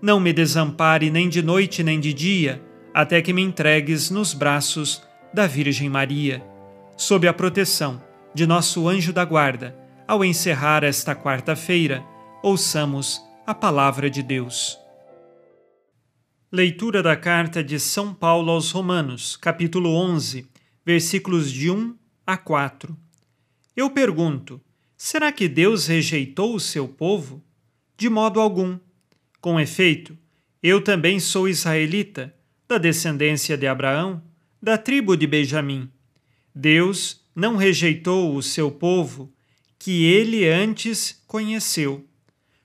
não me desampare nem de noite nem de dia, até que me entregues nos braços da Virgem Maria. Sob a proteção de nosso anjo da guarda, ao encerrar esta quarta-feira, ouçamos a palavra de Deus. Leitura da carta de São Paulo aos Romanos, capítulo 11, versículos de 1 a 4. Eu pergunto: será que Deus rejeitou o seu povo? De modo algum. Com efeito, eu também sou israelita, da descendência de Abraão, da tribo de Benjamim. Deus não rejeitou o seu povo, que ele antes conheceu.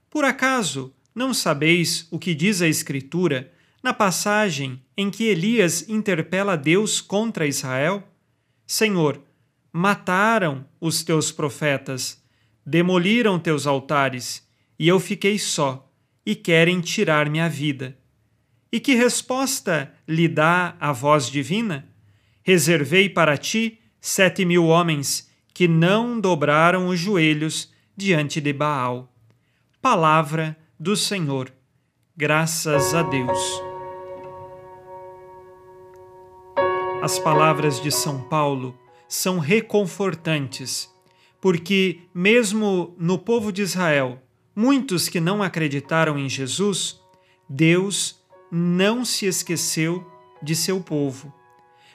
Por acaso não sabeis o que diz a Escritura na passagem em que Elias interpela Deus contra Israel? Senhor, mataram os teus profetas, demoliram teus altares, e eu fiquei só e querem tirar minha vida. E que resposta lhe dá a voz divina? Reservei para ti sete mil homens que não dobraram os joelhos diante de Baal. Palavra do Senhor. Graças a Deus. As palavras de São Paulo são reconfortantes, porque, mesmo no povo de Israel, muitos que não acreditaram em Jesus, Deus não se esqueceu de seu povo.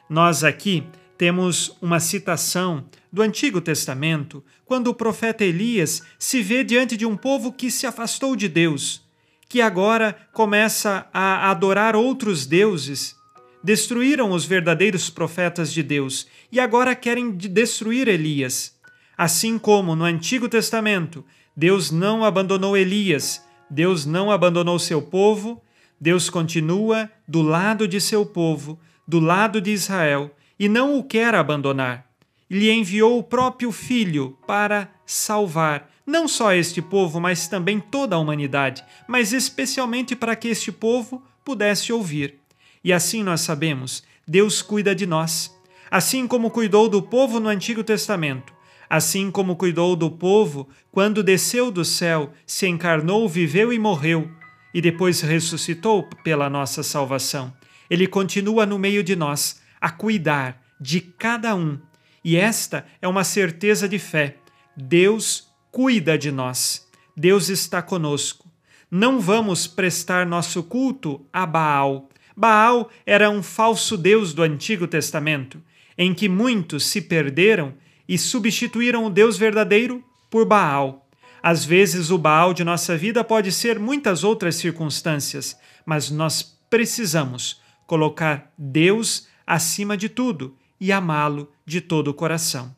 Nós aqui temos uma citação do Antigo Testamento, quando o profeta Elias se vê diante de um povo que se afastou de Deus, que agora começa a adorar outros deuses, destruíram os verdadeiros profetas de Deus e agora querem destruir Elias. Assim como no Antigo Testamento Deus não abandonou Elias, Deus não abandonou seu povo, Deus continua do lado de seu povo, do lado de Israel, e não o quer abandonar. Lhe enviou o próprio Filho para salvar não só este povo, mas também toda a humanidade, mas especialmente para que este povo pudesse ouvir. E assim nós sabemos, Deus cuida de nós. Assim como cuidou do povo no Antigo Testamento, assim como cuidou do povo quando desceu do céu, se encarnou, viveu e morreu, e depois ressuscitou pela nossa salvação. Ele continua no meio de nós, a cuidar de cada um. E esta é uma certeza de fé. Deus cuida de nós. Deus está conosco. Não vamos prestar nosso culto a Baal. Baal era um falso deus do Antigo Testamento, em que muitos se perderam e substituíram o Deus verdadeiro por Baal. Às vezes, o Baal de nossa vida pode ser muitas outras circunstâncias, mas nós precisamos colocar Deus acima de tudo e amá-lo de todo o coração.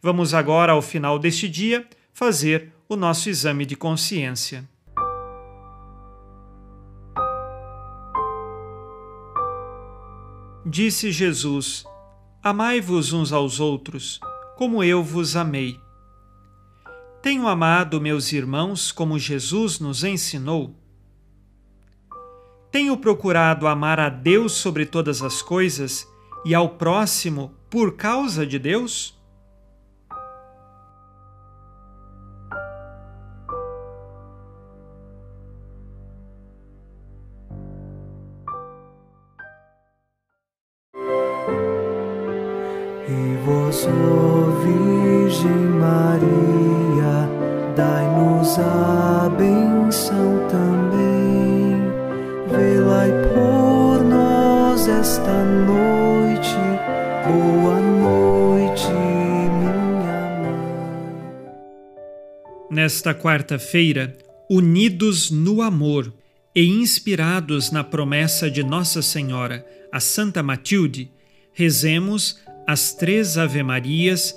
Vamos agora, ao final deste dia, fazer o nosso exame de consciência. Disse Jesus: Amai-vos uns aos outros como eu vos amei. Tenho amado meus irmãos como Jesus nos ensinou? Tenho procurado amar a Deus sobre todas as coisas e ao próximo por causa de Deus? E vós, Virgem Maria, dai-nos a benção também. Velai por nós esta noite. Boa noite, minha mãe. Nesta quarta-feira, unidos no amor e inspirados na promessa de Nossa Senhora, a Santa Matilde, rezemos as três Ave-Marias,